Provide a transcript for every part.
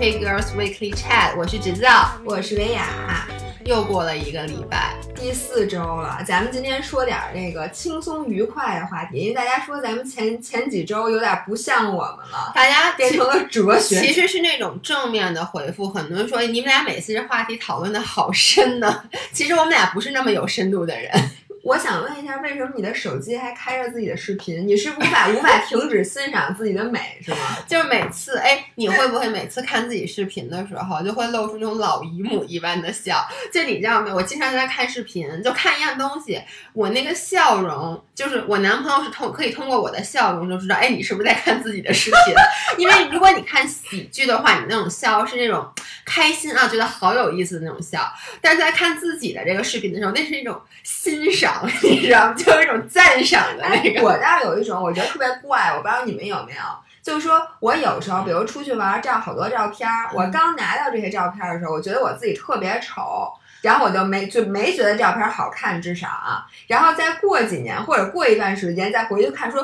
Coffee Girls Weekly Chat，我是直造，我是维雅。又过了一个礼拜，第四周了。咱们今天说点那个轻松愉快的话题，因为大家说咱们前前几周有点不像我们了，大家变成了哲学。其实是那种正面的回复，很多人说你们俩每次这话题讨论的好深呢。其实我们俩不是那么有深度的人。我想问一下，为什么你的手机还开着自己的视频？你是无法无法停止欣赏自己的美，是吗？就是每次，哎，你会不会每次看自己视频的时候，就会露出那种老姨母一般的笑？就你知道没？我经常在看视频，就看一样东西，我那个笑容，就是我男朋友是通可以通过我的笑容就知道，哎，你是不是在看自己的视频？因为如果你看喜剧的话，你那种笑是那种开心啊，觉得好有意思的那种笑；但是在看自己的这个视频的时候，那是一种欣赏。你知道吗？就有一种赞赏的那个。我倒有一种，我觉得特别怪，我不知道你们有没有。就是说我有时候，比如出去玩，照好多照片儿，我刚拿到这些照片的时候，我觉得我自己特别丑，然后我就没就没觉得照片好看，至少啊。然后再过几年或者过一段时间再回去看，说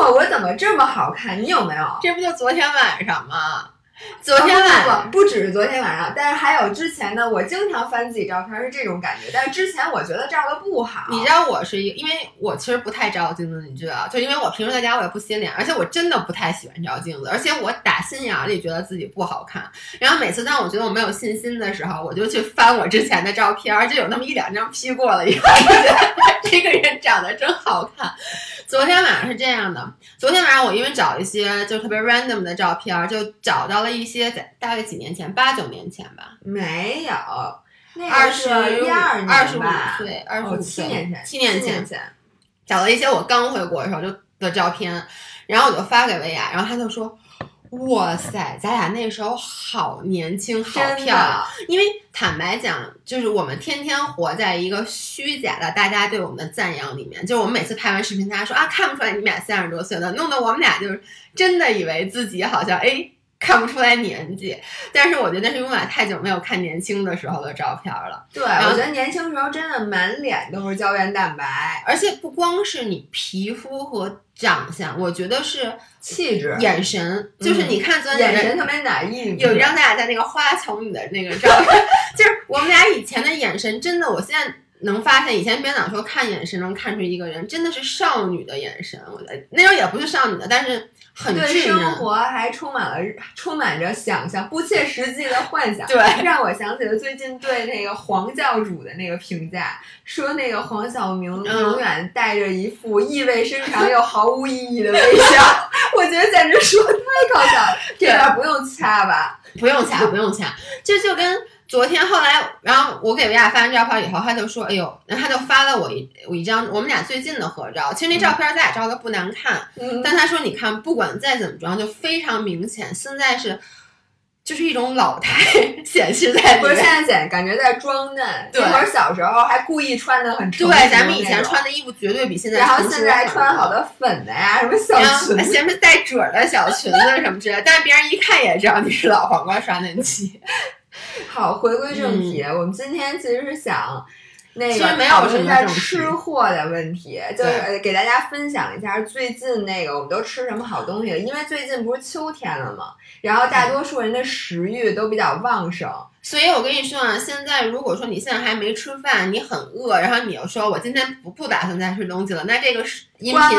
哇，我怎么这么好看？你有没有？这不就昨天晚上吗？昨天晚上不只是昨天晚上，但是还有之前的。我经常翻自己照片是这种感觉，但是之前我觉得照的不好。你知道我是一，因为我其实不太照镜子，你知道，就因为我平时在家我也不洗脸，而且我真的不太喜欢照镜子，而且我打心眼里觉得自己不好看。然后每次当我觉得我没有信心的时候，我就去翻我之前的照片，就有那么一两张 P 过了以后，觉得这个人长得真好看。昨天晚上是这样的，昨天晚上我因为找一些就特别 random 的照片，就找到了一些在大概几年前，八九年前吧，没有，二十一二年二十五岁，二十五七年前，七年前，找了一些我刚回国的时候就的照片，然后我就发给薇娅，然后她就说。哇塞，咱俩那时候好年轻，好漂亮。因为坦白讲，就是我们天天活在一个虚假的大家对我们的赞扬里面。就是我们每次拍完视频，大家说啊，看不出来你们俩三十多岁了，弄得我们俩就是真的以为自己好像哎。看不出来年纪，但是我觉得那是因为我俩太久没有看年轻的时候的照片了。对，我觉得年轻时候真的满脸都是胶原蛋白，而且不光是你皮肤和长相，我觉得是气质、眼神，就是你看昨天眼神特别哪意。有一张咱俩在那个花丛里的那个照片，就是我们俩以前的眼神，真的，我现在能发现，以前编导说看眼神能看出一个人真的是少女的眼神，我觉得那时候也不是少女的，但是。对生活还充满了充满着想象，不切实际的幻想。对，让我想起了最近对那个黄教主的那个评价，说那个黄晓明永远带着一副意味深长又毫无意义的微笑。我觉得简直说太搞笑了，这段不用掐吧？不用掐，不用掐，这就跟。昨天后来，然后我给维亚发完照片以后，他就说：“哎呦，然后他就发了我一我一张我们俩最近的合照。其实那照片咱俩照的不难看，但他说你看，不管再怎么装，就非常明显。现在是就是一种老态 显示在里面。不是现在显感觉在装嫩。那会儿小时候还故意穿的很对，咱们以前穿的衣服绝对比现在。然后现在还穿好多粉的呀，什么小裙子，前面带褶的小裙子什么之类，但是别人一看也知道你是老黄瓜刷嫩肌。”好，回归正题，我们今天其实是想那个没有一下吃货的问题，就是给大家分享一下最近那个我们都吃什么好东西。因为最近不是秋天了嘛，然后大多数人的食欲都比较旺盛。所以我跟你说啊，现在如果说你现在还没吃饭，你很饿，然后你又说我今天不不打算再吃东西了，那这个是音频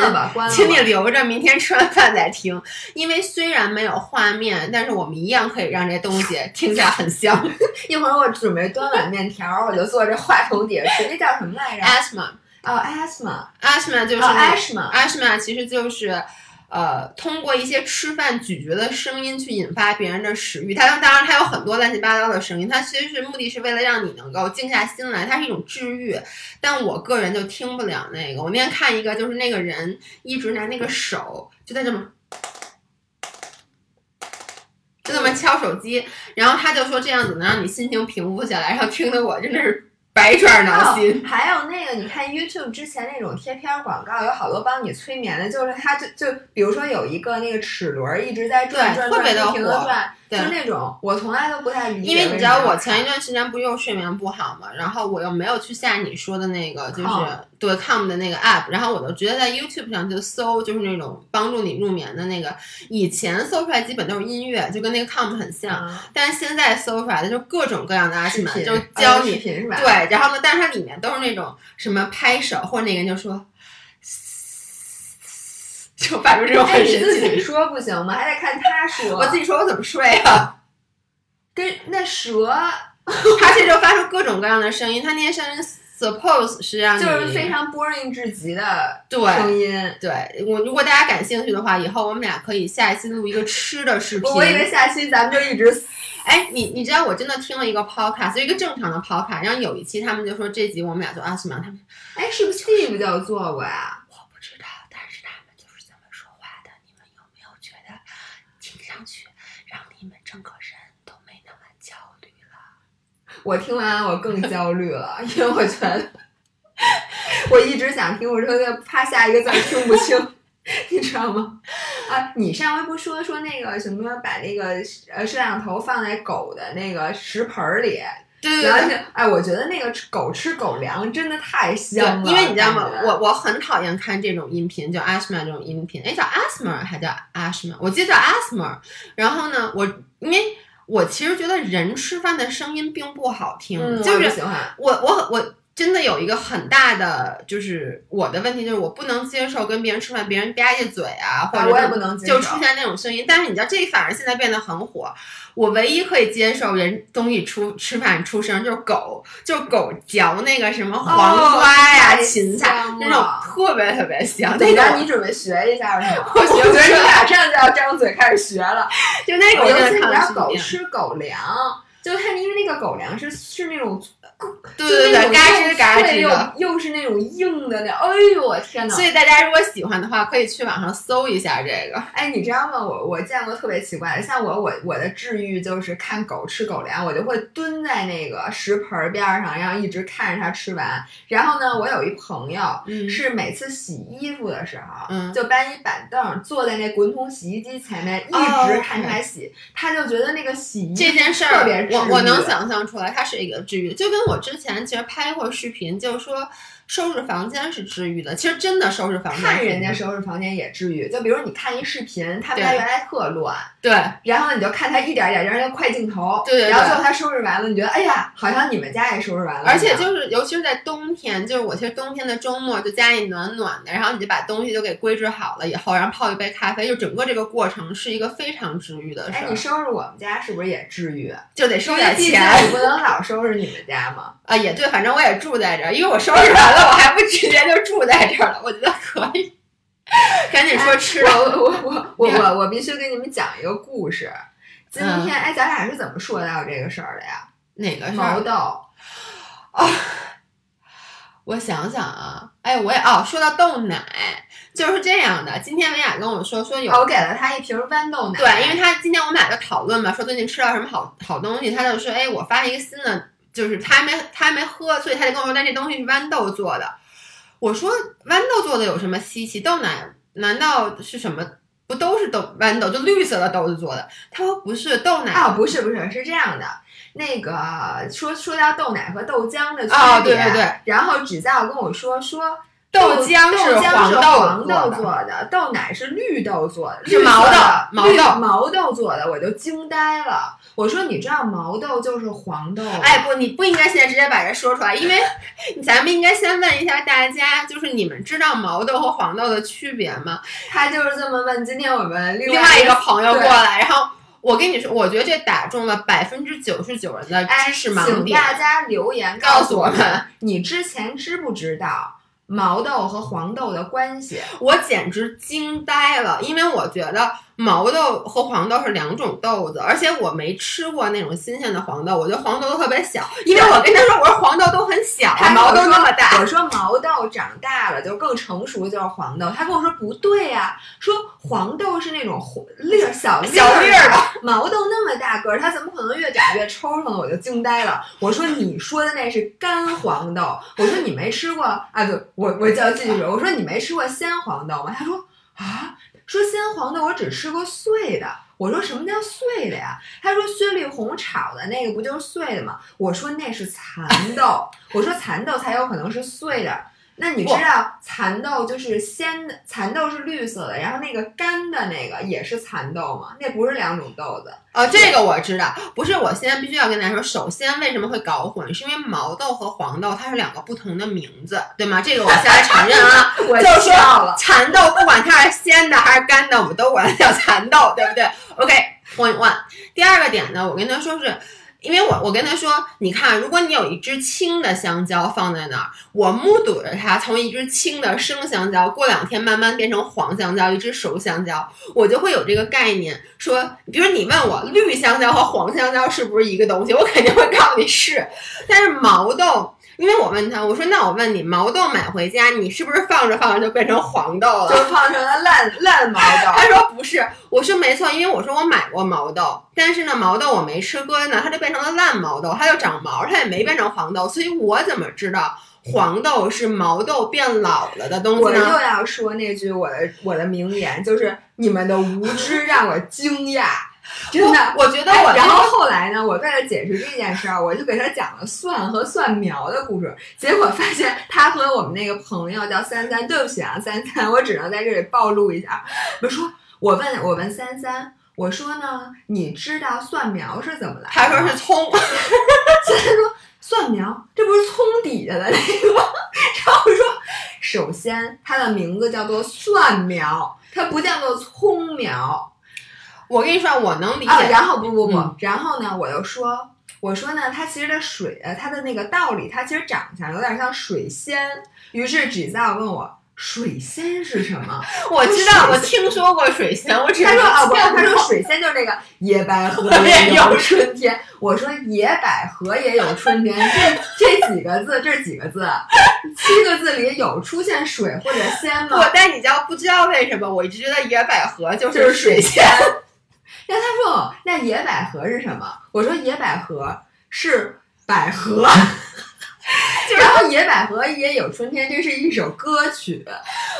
请你留着明天吃完饭再听，因为虽然没有画面，但是我们一样可以让这东西听起来很香。一会儿我准备端碗面条，我就坐这话筒底下吃。那叫什么来着？asthma。哦，asthma，asthma 就是 asthma，asthma 其实就是。呃，通过一些吃饭咀嚼的声音去引发别人的食欲，它当当然它有很多乱七八糟的声音，它其实是目的是为了让你能够静下心来，它是一种治愈。但我个人就听不了那个。我那天看一个，就是那个人一直拿那个手就在这么，就这么敲手机，然后他就说这样子能让你心情平复下来，然后听得我真的是。百爪挠心，还有那个，你看 YouTube 之前那种贴片广告，有好多帮你催眠的，就是它就就比如说有一个那个齿轮一直在转转转，不停的转，对就那种我从来都不太理解。因为你知道我前一段时间不是又睡眠不好嘛，然后我又没有去下你说的那个，就是对 com 的那个 app，然后我就直接在 YouTube 上就搜，就是那种帮助你入眠的那个，以前搜出来基本都是音乐，就跟那个 com 很像，啊但是现在搜出来的就各种各样的阿视频就教啊视你频是吧？对，然后呢，但是它里面都是那种什么拍手，或者那个人就说，就发出这种哎，很神你自己。说不行吗？还得看他说。我自己说我怎么睡啊？跟那蛇它这就发出各种各样的声音，它那些声音 suppose 是让你就是非常 boring 至极的对声音。对我，如果大家感兴趣的话，以后我们俩可以下一期录一个吃的视频。我我以为下期咱们就一直哎，你你知道我真的听了一个 podcast，就一个正常的 podcast，然后有一期他们就说这集我们俩做阿西玛，他们哎，是不是 Steve 就做过呀？我不知道，但是他们就是这么说话的。你们有没有觉得听上去让你们整个人都没那么焦虑了？我听完我更焦虑了，因为我觉得我一直想听，我说就怕下一个字儿听不清，你知道吗？啊，你上回不说说那个什么，把那个呃摄像头放在狗的那个食盆儿里，对然后就哎，我觉得那个狗吃狗粮真的太香了，因为你知道吗我我很讨厌看这种音频，叫 asthma 这种音频，哎，叫 asthma 还叫 asthma？我记得叫 asthma。然后呢，我因为我其实觉得人吃饭的声音并不好听，嗯，就是。我我我真的有一个很大的就是我的问题，就是我不能接受跟别人吃饭，别人吧唧嘴啊，或者我也不能接受就出现那种声音。但是你知道，这反而现在变得很火。我唯一可以接受人东西出吃饭出声，就是狗，就是狗嚼那个什么黄瓜呀、哦芹菜那种特别特别香。那你准备学一下是吗？我觉得你马上就要张嘴开始学了。就那个我尤其你知真的看了道狗。吃狗粮，就它因为那个狗粮是是那种，对对对，嘎吱嘎吱的。又又是那种硬的那，哎呦我天哪！所以大家如果喜欢的话，可以去网上搜一下这个。哎，你知道吗？我我见过特别奇怪的，像我我我的治愈就是看狗吃狗粮，我就会蹲在那个食盆儿边儿上，然后一直看着它吃完。然后呢，我有一朋友嗯是每次洗衣服的时候，嗯就搬一板凳坐在那滚筒洗衣机前面，哦一直看它洗，他就觉得那个洗衣这件事儿特别，治愈我我能想象出来，它是一个治愈，就跟我之前其实拍过视频，就是说收拾房间是治愈的。其实真的收拾房间，看人家收拾房间也治愈，就比如你看一视频，他们家原来特乱，对然后你就看他一点儿点儿，让他快镜头，对对对然后最后他收拾完了，你觉得哎呀，好像你们家也收拾完了，而且就是，尤其是在冬天，就是我其实冬天的周末就家里暖暖的，然后你就把东西都给归置好了以后，然后泡一杯咖啡，就整个这个过程是一个非常治愈的事哎，儿你，收拾我们家是不是也治愈？就得收点钱你不能老收拾你们家嘛。啊，也对，反正我也住在这儿，因为我收拾完了，我还不直接就住在这儿了，我觉得可以。赶紧说吃我我我我我我必须给你们讲一个故事。今嗯天哎，咱俩是怎么说到这个事儿的呀？哪个事毛儿？豆，我想想啊，哎，我也哦，说到豆奶，就是这样的。今天维雅跟我说说有哦，我给了他一瓶豌豆奶。对，因为他今天我们俩就讨论嘛，说最近吃到什么好好东西，他就说，哎，我发了一个新的，就是他还没他还没喝，所以他就跟我说，但这东西是豌豆做的。我说豌豆做的有什么稀奇？豆奶难道是什么？不都是豆豌豆，就绿色的豆子做的？他说不是，豆奶哦，不是不是，是这样的。那个说说到豆奶和豆浆的区别，哦对对对然后指教跟我说说豆浆豆是黄黄豆豆做的，豆奶是绿豆做的，是绿毛豆绿毛豆毛豆做的，我就惊呆了。我说你知道毛豆就是黄豆吗，哎，不，你不应该现在直接把这说出来，因为 咱们应该先问一下大家，就是你们知道毛豆和黄豆的区别吗？他就是这么问。今天我们另另外一个个朋友过来，然后我跟你说，我觉得这打中了百分之九十九人的哎，知识盲点请。大家留言告诉我们，你之前知不知道毛豆和黄豆的关系？我简直惊呆了，因为我觉得毛豆和黄豆是两种豆子，而且我没吃过那种新鲜的黄豆，我觉得黄豆都特别小，因为我跟他说，我说黄豆都很小，他毛豆那么大。我说毛豆长大了就更成熟，就是黄豆。他跟我说不对呀、说黄豆是那种红粒儿小粒小粒儿的，毛豆那么大个儿，它怎么可能越长越抽抽呢？我就惊呆了。我说你说的那是干黄豆，我说你没吃过啊？对，我我就要继续说，我说你没吃过鲜黄豆吗？他说啊。说鲜黄豆我只吃过碎的。我说什么叫碎的呀？他说薛丽红炒的那个不就是碎的吗？我说那是蚕豆，我说蚕豆才有可能是碎的。那你知道蚕豆就是鲜的，蚕豆是绿色的，然后那个干的那个也是蚕豆吗？那不是两种豆子。哦，这个我知道，不是。我现在必须要跟大家说，首先为什么会搞混，是因为毛豆和黄豆它是两个不同的名字，对吗？这个我现在承认啊，我就说了，蚕豆不管它是鲜的还是干的，我们都管它叫蚕豆，对不对？OK，point one。第二个点呢，我跟他说是。因为我我跟他说，你看，如果你有一只青的香蕉放在那儿，我目睹着它从一只青的生香蕉，过两天慢慢变成黄香蕉，一只熟香蕉，我就会有这个概念。说，比如你问我绿香蕉和黄香蕉是不是一个东西，我肯定会告诉你是。但是毛豆，因为我问他，我说那我问你，毛豆买回家，你是不是放着放着就变成黄豆了？就放成了烂烂毛豆。他说不是，我说没错，因为我说我买过毛豆。但是呢，毛豆我没吃过呢，它就变成了烂毛豆，它就长毛，它也没变成黄豆，所以我怎么知道黄豆是毛豆变老了的东西呢？我又要说那句我的我的名言，就是你们的无知让我惊讶，真的，我觉得我。然后后来呢，我为了解释这件事儿，我就给他讲了蒜和蒜苗的故事，结果发现他和我们那个朋友叫三三，对不起啊，三三，我只能在这里暴露一下，我说我问我问三三。我说呢，你知道蒜苗是怎么来的？他说是葱。三三说蒜苗，这不是葱底下的那个吗？然后我说，首先它的名字叫做蒜苗，它不叫做葱苗。我跟你说，我能理解。然后不不不，然后呢，我又说，我说呢，它其实的水，它的那个道理，它其实长相有点像水仙。于是纸造问我。水仙是什么？我知道，我听说过水仙。我只他说啊，不，他说水仙就是那个野百合 也有春天。我说野百合也有春天，这这几个字，这是几个字？七个字里有出现水或者仙吗？我但你知道不知道为什么？我一直觉得野百合就是水仙。然后他说，那野百合是什么？我说野百合是百合。然后野百合也有春天，这是一首歌曲，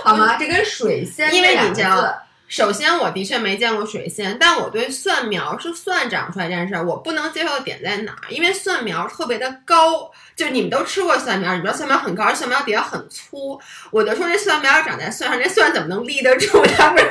好吗？这跟水仙因为你知道，首先我的确没见过水仙，但我对蒜苗是蒜长出来这件事儿，我不能接受的点在哪儿？因为蒜苗特别的高。就你们都吃过蒜苗，你知道蒜苗很高，蒜苗底下很粗。我就说这蒜苗长在蒜上，这蒜怎么能立得住？它不是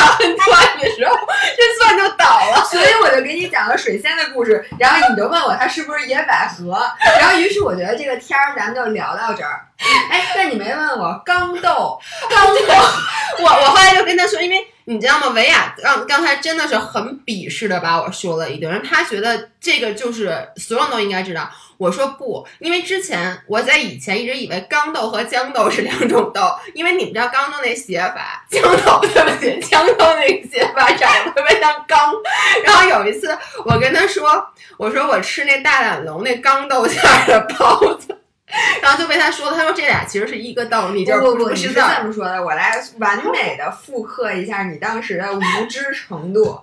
长蒜的时候，这蒜就倒了。所以我就给你讲个水仙的故事，然后你就问我它是不是野百合，然后于是我觉得这个天儿咱们就聊到这儿。哎，但你没问我刚豆，刚豆，我我后来就跟他说，因为你知道吗？维亚刚刚才真的是很鄙视的把我说了一顿，他觉得这个就是所有人都应该知道。我说不，因为之前我在以前一直以为豇豆和豇豆是两种豆，因为你们知道豇豆那写法，豇豆对不起，豇豆那个写法长得特别像缸。然后有一次我跟他说，我说我吃那大懒龙那豇豆馅的包子。然后就被他说了，他说这俩其实是一个道理就不不不是这么说的。我来完美的复刻一下你当时的无知程度。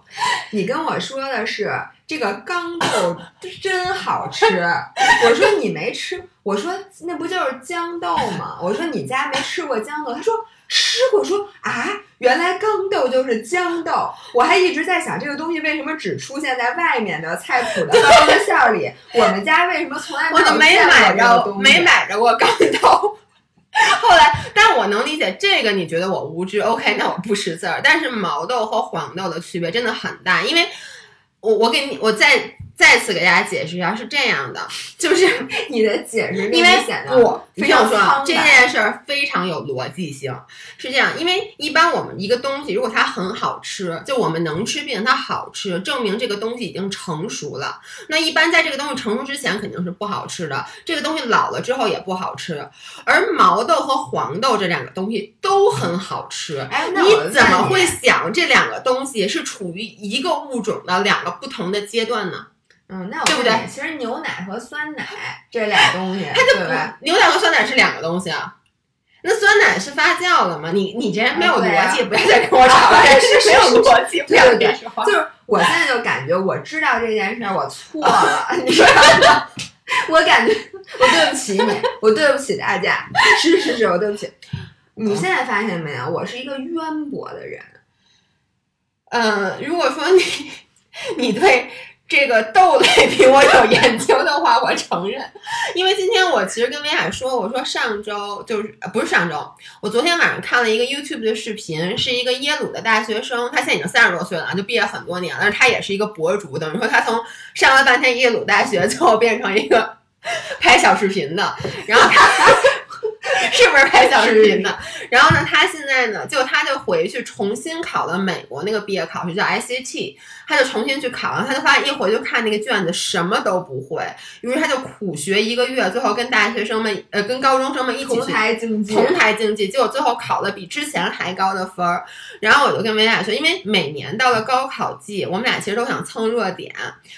你跟我说的是这个豇豆真好吃，我说你没吃，我说那不就是豇豆吗？我说你家没吃过豇豆，他说。吃过说啊，原来豇豆就是豇豆，我还一直在想这个东西为什么只出现在外面的菜谱的包子馅儿里，我们家为什么从来没有没买着没买着过豇豆。后来，但我能理解这个，你觉得我无知？OK，那我不识字儿。但是毛豆和黄豆的区别真的很大，因为我我给你我在。再次给大家解释一下，是这样的，就是你的解释，因为我非常说这件事儿非常有逻辑性，是这样，因为一般我们一个东西如果它很好吃，就我们能吃并且它好吃，证明这个东西已经成熟了。那一般在这个东西成熟之前肯定是不好吃的，这个东西老了之后也不好吃。而毛豆和黄豆这两个东西都很好吃，哎，你怎么会想这两个东西是处于一个物种的两个不同的阶段呢？嗯，那我对不对？其实牛奶和酸奶 这俩东西，它就不牛奶和酸奶是两个东西啊。那酸奶是发酵了吗？你你这人没有逻辑，不要再跟我吵了。是没有逻辑，不要跟说就是我现在就感觉我知道这件事儿，我错了。你说我感觉我对不起你，我对不起大家。是是是，我对不起。你现在发现没有？我是一个渊博的人。嗯，如果说你你对这个豆类比我有研究的话，我承认。因为今天我其实跟维亚说，我说上周就是不是上周，我昨天晚上看了一个 YouTube 的视频，是一个耶鲁的大学生，他现在已经三十多岁了，就毕业很多年了，他也是一个博主，等于说他从上了半天耶鲁大学，最后变成一个拍小视频的，然后他。是不是拍小视频的？然后呢，他现在呢，就他就回去重新考了美国那个毕业考试，叫 SAT，他就重新去考，然后他就发现一回就看那个卷子什么都不会，于是他就苦学一个月，最后跟大学生们呃跟高中生们一起同去台竞技，同台竞技，结果最后考了比之前还高的分儿。然后我就跟维娅说，因为每年到了高考季，我们俩其实都想蹭热点。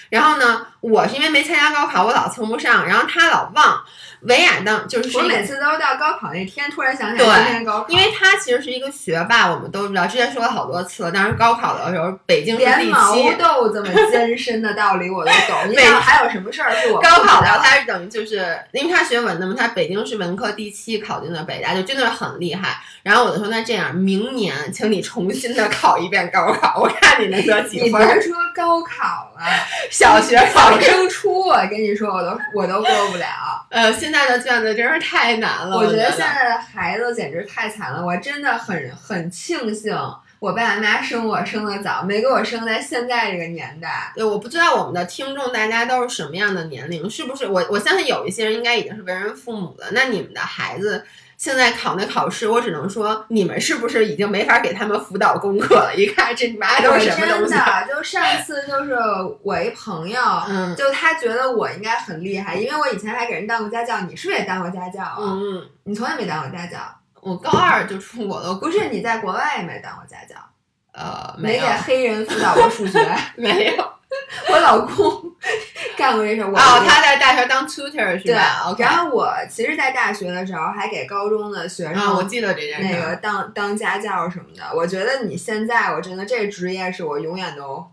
然后呢，我是因为没参加高考，我老蹭不上，然后他老忘。维雅当就是我每次都是到高考那天突然想起对来今天高考，因为他其实是一个学霸，我们都知道，之前说了好多次了。当时高考的时候，北京是第连毛七。豆这么艰深的道理我都懂。你对知道还有什么事儿是我高考的他是等于就是，因为他学文的嘛，他北京是文科第七，考进的北大，就真的是很厉害。然后我就说，那这样，明年请你重新的考一遍高考，我看你能得几分儿。你别说高考了，小学考考生初，我跟你说，我都我都过不了。呃，现在的卷子真是太难了。我觉得现在的孩子简直太惨了，我真的很很庆幸我爸妈生我生的早，没给我生在现在这个年代。对，我不知道我们的听众大家都是什么样的年龄，是不是？我我相信有一些人应该已经是为人父母了。那你们的孩子现在考那考试，我只能说你们是不是已经没法给他们辅导功课了？一看这你妈都是什么东真西？啊的就上次就是我一朋友，嗯就他觉得我应该很厉害，因为我以前还给人当过家教。你是不是也当过家教啊？你从来没当过家教？我高二就出国了，不是你在国外也没当过家教，呃，没有给黑人辅导过数学。没有。我老公干过这事哦，他在大学当 tutor 是对吧？OK，然后我其实，在大学的时候还给高中的学啊，生我记得这件事儿。那个当当家教什么的。我觉得你现在，我真的这职业是我永远都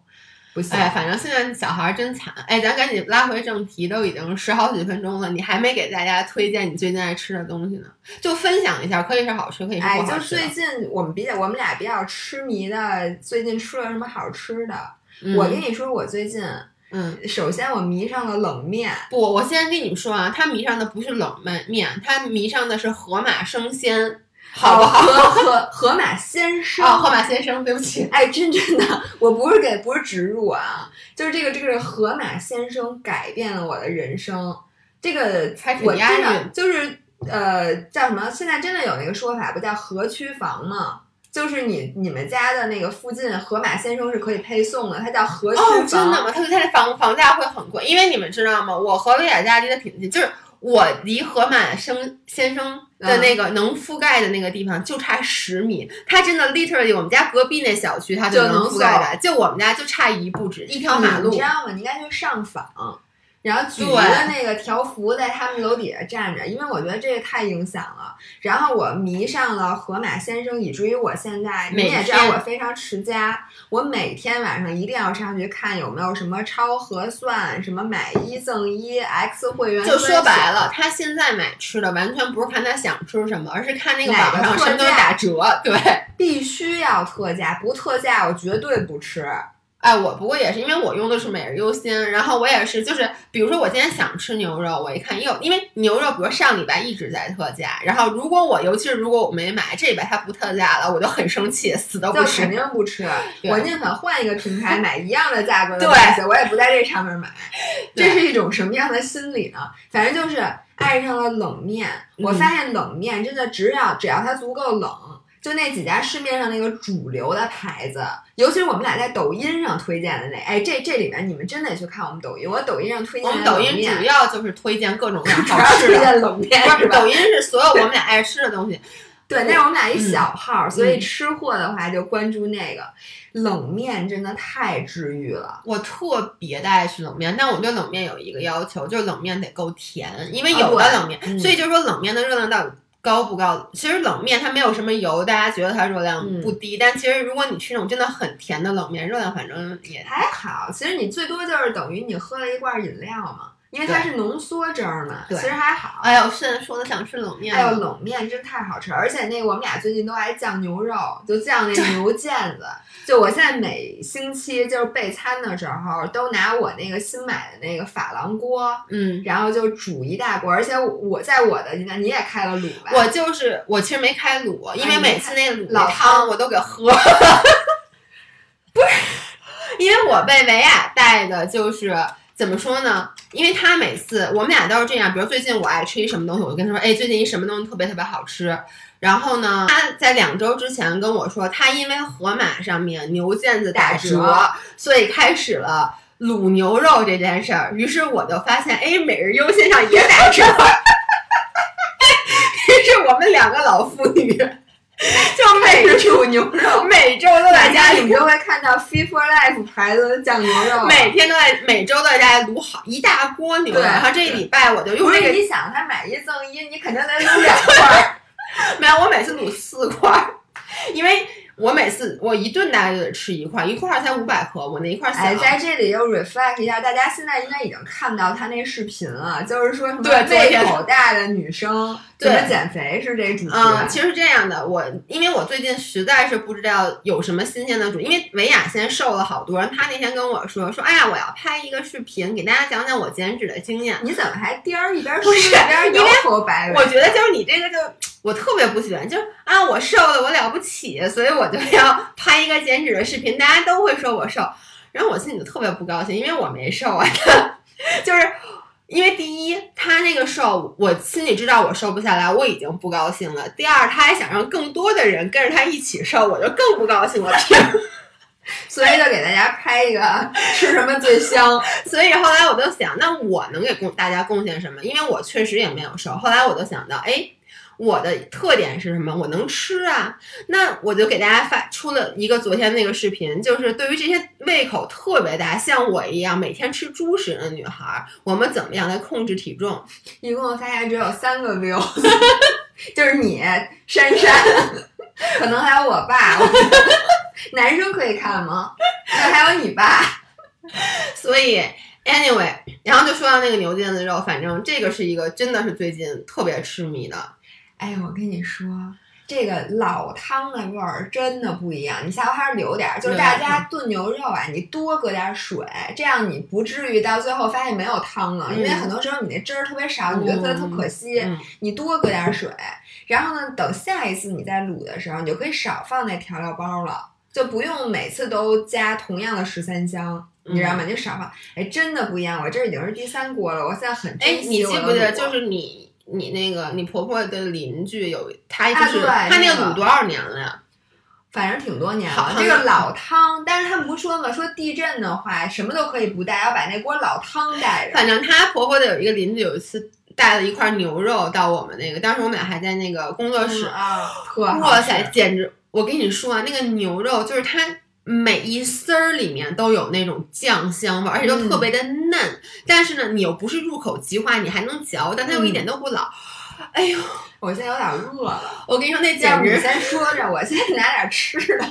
不行。哎，反正现在小孩儿真惨。哎，咱赶紧拉回正题，都已经十好几分钟了，你还没给大家推荐你最近爱吃的东西呢，就分享一下，可以是好吃，可以是不好吃就。最近我们比较，我们俩比较痴迷的，最近吃了什么好吃的？嗯我跟你说，我最近嗯，首先我迷上了冷面，不，我先跟你们说啊，他迷上的不是冷面面，他迷上的是河马生鲜，好不好？河河河马先生 哦，河马先生，对不起。哎，真真的，我不是给，不是植入啊，就是这个这个河马先生改变了我的人生。这个我真的就是呃叫什么？现在真的有那个说法，不叫河区房吗？就是你你们家的那个附近，河马先生是可以配送的，它叫河区哦，真的吗？他他的房房价会很贵，因为你们知道吗？我和薇娅家离得挺近，就是我离河马生先生的那个能覆盖的那个地方就差十米，它真的 literally 我们家隔壁那小区它就能能覆盖的，就我们家就差一步之一条马路你知。道吗？你应该去上访，然后举一对个那个条幅在他们楼底下站着，因为我觉得这个太影响了。然后我迷上了河马先生，以至于我现在你也知道我非常持家，我每天晚上一定要上去看有没有什么超合算，什么买一赠一 X 会员。就说白了，，他现在买吃的完全不是看他想吃什么，而是看那个网上什么都打折。对，必须要特价，不特价我绝对不吃。哎，我不过也是因为我用的是每日优先，然后我也是，就是比如说我今天想吃牛肉，我一看又因为牛肉，比如上礼拜一直在特价，然后如果我尤其是如果我没买，这礼拜它不特价了，我就很生气，死都不吃就肯。定不吃，我宁可换一个平台买一样的价格的对东西，我也不在这上面买。这是一种什么样的心理呢？反正就是爱上了冷面。我嗯发现冷面真的只要只要它足够冷，就那几家市面上那个主流的牌子，尤其是我们俩在抖音上推荐的那，哎，这这里面你们真得去看我们抖音，我抖音上推荐我们抖音主要就是推荐各种各样好吃的，荐冷面？抖音是所有我们俩爱吃的东西。对，那是我们俩一嗯小号，所以吃货的话就关注那个。冷面真的太治愈了。我特别的爱吃冷面，但我对冷面有一个要求，就是冷面得够甜，因为啊有的冷面，嗯所以就是说冷面的热量到底高不高？其实冷面它没有什么油，大家觉得它热量嗯不低，但其实如果你吃那种真的很甜的冷面，热量反正也还好，其实你最多就是等于你喝了一罐饮料嘛。因为它是浓缩汁儿嘛，其实还好。哎呦，现在说的想吃冷面哎呦，冷面真太好吃，而且那个我们俩最近都爱酱牛肉，就酱那牛腱子。就我现在每星期就是备餐的时候，都拿我那个新买的那个珐琅锅，嗯，然后就煮一大锅。而且我在我的，你你也开了卤吧？我就是我其实没开卤，因为每次那卤老汤我都给喝。不是，因为我被维亚带的就是怎么说呢？因为他每次我们俩都是这样，比如最近我爱吃一什么东西，我就跟他说，哎，最近一什么东西特别特别好吃。然后呢，他在两周之前跟我说，他因为盒马上面牛腱子打打折所以开始了卤牛肉这件事儿。于是我就发现，哎，每日优鲜上也打折。于是我们两个老妇女 就每每煮牛肉，每周都在家里家你们都会看到 Fit for Life 牌子的酱牛肉。每天都在每周都在家里卤好一大锅牛肉，然后这一礼拜我就用不是这个，你想，他买一赠一，你肯定得卤两块儿。没有，我每次卤四块儿，因为我每次我一顿大概就得吃一块儿，一块儿才五百克，我那一块。哎，在这里又 reflect 一下，大家现在应该已经看到他那视频了，就是说什么胃口大的女生怎对么减肥是这主题。嗯，其实是这样的，我因为我最近实在是不知道有什么新鲜的主，因为维雅现在瘦了好多，她那天跟我说说，哎呀，我要拍一个视频给大家讲讲我减脂的经验。你怎么还颠儿一边不说一边摇因为头摆尾？我觉得就是你这个就我特别不喜欢，就是啊我瘦了我了不起，所以我就要拍一个减脂的视频，大家都会说我瘦，然后我心里就特别不高兴，因为我没瘦啊，就是因为第一他那个瘦，我心里知道我瘦不下来，我已经不高兴了；第二他还想让更多的人跟着他一起瘦，我就更不高兴了。所以就给大家拍一个吃什么最香。所以后来我就想，那我能给贡大家贡献什么？因为我确实也没有瘦。后来我就想到，哎，我的特点是什么？我能吃啊。那我就给大家发出了一个昨天那个视频，就是对于这些胃口特别大，像我一样每天吃猪食的女孩儿，我们怎么样来控制体重？一共发现只有三个 view，就是你珊珊，可能还有我爸。我 男生可以看吗？那还有你爸。所以 anyway，然后就说到那个牛腱子肉，反正这个是一个真的是最近特别痴迷的。哎，我跟你说，这个老汤的味儿真的不一样。你下回还是留点儿，就是大家炖牛肉啊，你多搁点水，这样你不至于到最后发现没有汤了。因为嗯很多时候你那汁儿特别少，你觉得特可惜。嗯你多搁点水，然后呢，等下一次你再卤的时候，你就可以少放那调料包了，就不用每次都加同样的十三香。你知道吗？嗯你就少放，哎，真的不一样。我这已经是第三锅了，我现在很哎珍，惜你记不记得，就是你你那个你婆婆的邻居有他啊就是、对他那那个个卤多少年了呀？反正挺多年好了。这个老汤，但是他们不说嘛，说地震的话什么都可以不带，要把那锅老汤带着。反正她婆婆的有一个邻居有一次带了一块牛肉到我们那个，当时我们俩还在那个工作室，嗯啊，哇塞，简直！我跟你说啊，那个牛肉就是它每一丝儿里面都有那种酱香味儿，而且都特别的嫩。但是呢，你又不是入口即化，你还能嚼，但它又一点都不老。哎呦，我现在有点饿了，我跟你说，那要简直先说着，我先拿点吃的。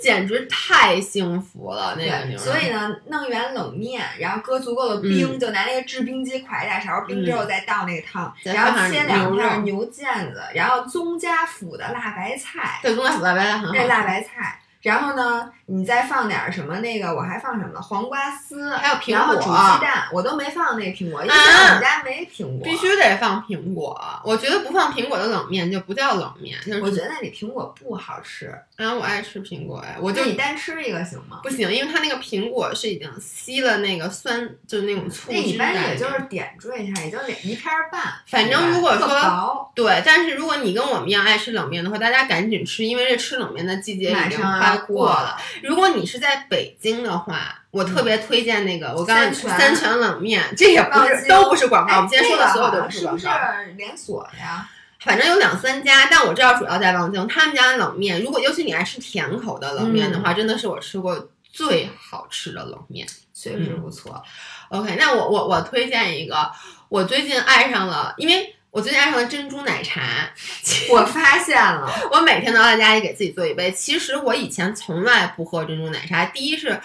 简直太幸福了，那个。所以呢，弄一碗冷面，然后搁足够的冰，就拿那个制冰机㧟一大勺冰之后，再倒那个汤，再然后切两片牛腱子，然后宗家府的辣白菜，对，宗家府辣白菜很好吃。那辣白菜。然后呢，你再放点什么？那个我还放什么？黄瓜丝，还有苹然后煮果鸡蛋，我都没放那苹果，因为我们家没苹果。必须得放苹果，我觉得不放苹果的冷面就不叫冷面，就是我觉得那里苹果不好吃，啊，我爱吃苹果哎，我就就你单吃一个行吗？不行，因为它那个苹果是已经吸了那个酸，就是那种醋那一般。也就是点缀一下，也就两一片儿半。反正如果说对，但是如果你跟我们一样爱吃冷面的话，大家赶紧吃，因为这吃冷面的季节已经马上快过过了。。如果你是在北京的话，我特别推荐那个，我刚才三全三全冷面，这也不是都不是广告，哎我们今天说的所有都不广告是不是。连锁的呀？反正有两三家，但我知道主要在望京。他们家的冷面，如果尤其你爱吃甜口的冷面的嗯话，真的是我吃过最好吃的冷面。确实不错。OK，那我我我推荐一个，我最近爱上了，因为我最近爱上了珍珠奶茶。我发现了，我每天都要在家里给自己做一杯。其实我以前从来不喝珍珠奶茶，第一是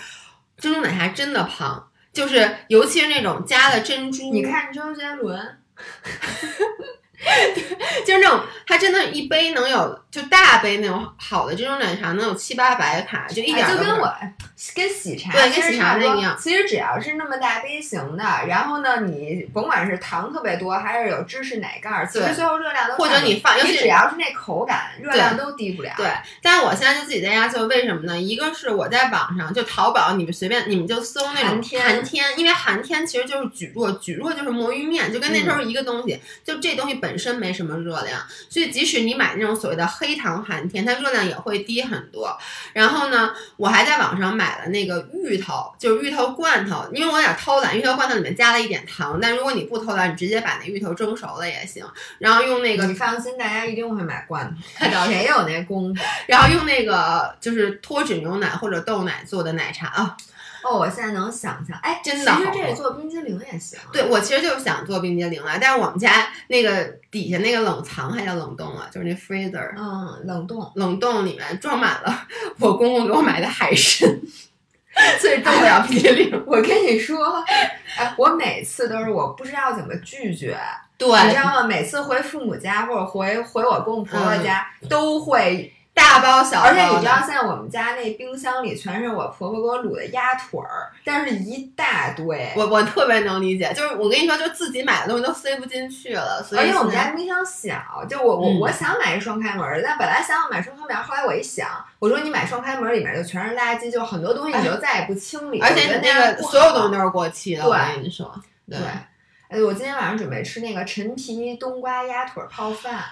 珍珠奶茶真的胖。就是尤其是那种加了珍珠，你看周杰伦，就是那种它真的，一杯能有就大杯那种好的这种奶茶能有七八百卡，就一点哎就跟我跟喜茶对跟喜茶差不一样其实只要是那么大杯型的，然后呢，你甭管是糖特别多，还是有芝士奶盖儿，其实最后热量都或者你放尤其你只要是那口感，热量都低不了。对，但是我现在就自己在家做，为什么呢？一个是我在网上就淘宝，你们随便你们就搜那种寒天寒天，因为寒天其实就是蒟蒻，蒟蒻就是魔芋面，就跟那时嗯候一个东西，就这东西本身没什么热量，所以即使你买那种所谓的黑糖寒天，它热量也会低很多。然后呢，我还在网上买了那个芋头，就是芋头罐头，因为我有点偷懒，芋头罐头里面加了一点糖，但如果你不偷懒，你直接把那芋头蒸熟了也行，然后用那个你放心，大家一定会买罐头，谁有那功夫？然后用那个就是脱脂牛奶或者豆奶做的奶茶啊。哦，我现在能想象，哎，真的其实这做冰激凌也行。对，我其实就是想做冰激凌了，但是我们家那个底下那个冷藏还叫冷冻啊，就是那 freezer 嗯，冷冻。冷冻里面装满了我公公给我买的海参，所以冻不了冰激凌。我跟你说，哎，我每次都是我不知道怎么拒绝，对，你知道吗？每次回父母家或者回回我公公婆婆家，都会，大包小包，而且你知道，现在我们家那冰箱里全是我婆婆给我卤的鸭腿儿，但是一大堆。我我特别能理解，就是我跟你说，就自己买的东西都塞不进去了，所以而且我们家冰箱小，就我我、嗯我想买一双开门儿，但本来想要买双开门儿，后来我一想，我说你买双开门儿里面就全是垃圾，就很多东西你就再也不清理，而且那个所有东西都是过期的，对我跟你说，对。哎，我今天晚上准备吃那个陈皮冬瓜鸭腿儿泡饭，哦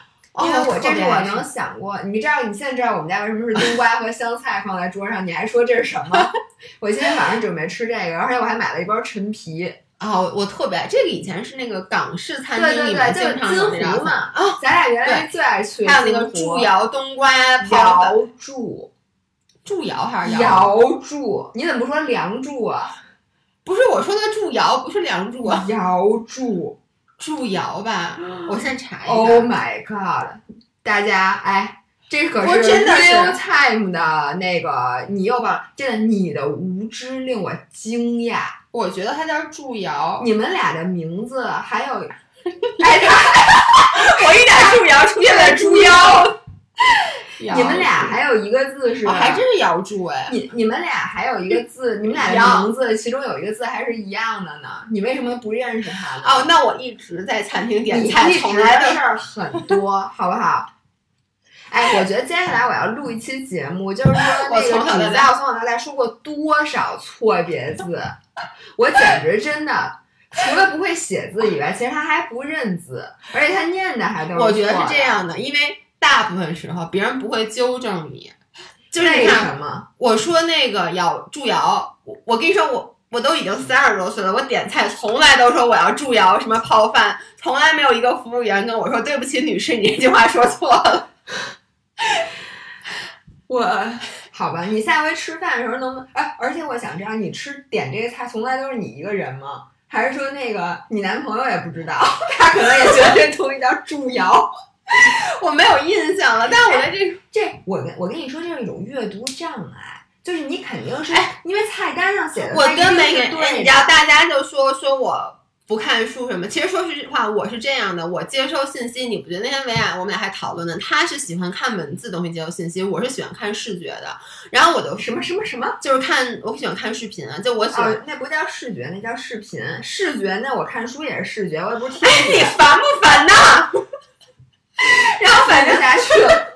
因为我这是我能想过，你知道你现在知道我们家为什么是冬瓜和香菜放在桌上，你还说这是什么？我今天晚上准备吃这个，而且我还买了一包陈皮，哦，我特别爱这个，以前是那个港式餐厅里面经常有金这道菜湖嘛，啊，咱俩原来最爱去还有那个金湖猪窑冬瓜泡饭，瑶柱。祝窑还是窑柱，你怎么不说梁柱啊？不是我说的祝窑，不是梁祝啊，瑶柱祝瑶吧？我先查一下，Oh。my god！大家，哎，这可我是真的是 real time 的那个，你又把真的你的无知令我惊讶。我觉得他叫祝瑶，你们俩的名字还有，哎，他我一点祝瑶出现在猪腰。你们俩还有一个字是，哦，还真是窑祝哎。你你们俩还有一个字，你们俩的名字其中有一个字还是一样的呢，你为什么不认识他呢？哦，那我一直在餐厅点菜，你一直从来的事儿很多，好不好？哎，我觉得接下来我要录一期节目，就是说我那个你在我从小到大说过多少错别字，我简直真的除了不会写字以外，其实他还不认字，而且他念的还都是我觉得是这。样的，因为大部分时候别人不会纠正你，就是你为看什么？我说那个要助摇，我我跟你说我。我都已经三十多岁了，我点菜从来都说我要助摇什么泡饭，从来没有一个服务员跟我说对不起，女士，你这句话说错了。我好吧，你下回吃饭的时候能不能？哎，而且我想知道，你吃点这个菜从来都是你一个人吗？还是说那个你男朋友也不知道，他可能也觉得这东西叫助窑？我没有印象了，但我的这个这我跟我跟你说，这是一种阅读障碍，就是你肯定是、哎因为菜单上写的，我跟没给，是对你知道，大家就说说我不看书什么。其实说实话，我是这样的，我接收信息，你不觉得那天维亚我们俩还讨论呢？他是喜欢看文字东西接收信息，我是喜欢看视觉的。然后我就什么什么什么。就是看，我喜欢看视频啊，就我喜欢。哦，那不叫视觉，那叫视频。视觉，那我看书也是视觉，我也不是听哎，你烦不烦呐？然后反正不下去了。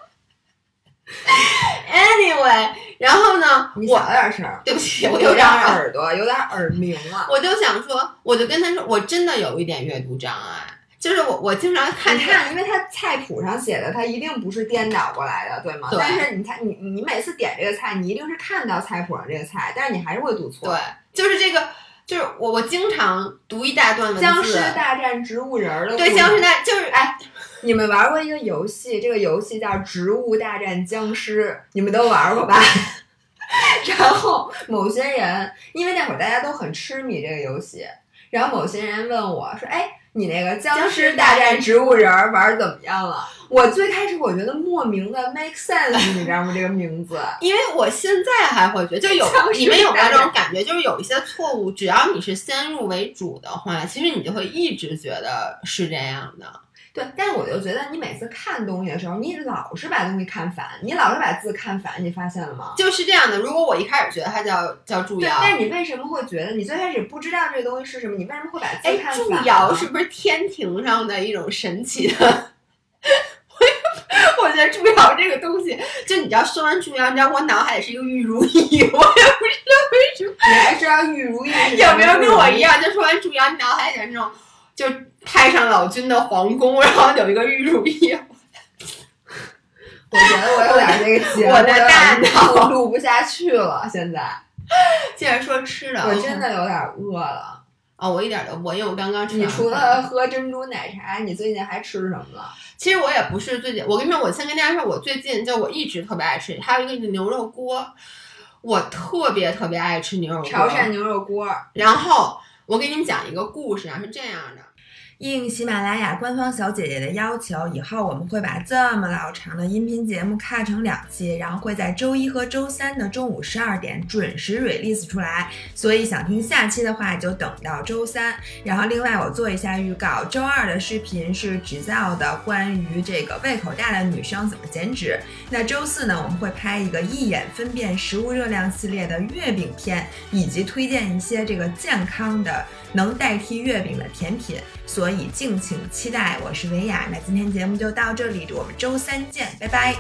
anyway，然后呢，我你小点声儿，对不起，我有点耳朵，有点耳鸣了。我就想说，我就跟他说，我真的有一点阅读障碍，就是我我经常看这个你看，因为他菜谱上写的，他一定不是颠倒过来的，对吗？对但是你看，你你每次点这个菜，你一定是看到菜谱上这个菜，但是你还是会读错。对，就是这个，就是我我经常读一大段文字，僵尸大战植物人儿的对僵尸大就是哎，你们玩过一个游戏，这个游戏叫《植物大战僵尸》，你们都玩过吧？然后某些人，因为那会儿大家都很痴迷这个游戏，然后某些人问我说：“哎，你那个僵尸大战植物人玩怎么样了？我最开始我觉得莫名的 make sense，你知道吗？这个名字，因为我现在还会觉得，就有 你们有没有这种感觉，就是有一些错误，只要你是先入为主的话，其实你就会一直觉得是这样的。对，但是我就觉得你每次看东西的时候，你老是把东西看反，你老是把字看反，你发现了吗？就是这样的。如果我一开始觉得它叫叫祝窑，但是你为什么会觉得你最开始不知道这个东西是什么？你为什么会把字看反？祝窑是不是天庭上的一种神奇的？我觉得祝窑这个东西，就你知道说完祝窑，你知道我脑海里是一个玉如意，我也不知道为什么。你还知道玉如意？有没有跟我一样？就说完祝窑，脑海里那种就。太上老君的皇宫，然后有一个玉如意。我觉得我有点那个节目，我的大脑录不下去了。现在，既然说吃的，我真的有点饿了。啊，我一点都不，因为我刚刚吃。你除了喝珍珠奶茶，你最近还吃什么了？其实我也不是最近，我跟你说，我先跟大家说，我最近就我一直特别爱吃，还有一个牛肉锅，我特别特别爱吃牛肉锅，潮汕牛肉锅。然后我给你们讲一个故事啊，是这样的。应喜马拉雅官方小姐姐的要求，以后我们会把这么老长的音频节目看成两期，然后会在周一和周三的中午十二点准时 release 出来。所以想听下期的话，就等到周三。然后另外我做一下预告，周二的视频是指教的关于这个胃口大的女生怎么减脂。那周四呢，我们会拍一个一眼分辨食物热量系列的月饼片，以及推荐一些这个健康的能代替月饼的甜品。所所以敬请期待，我是维亚，那今天节目就到这里，我们周三见，拜拜。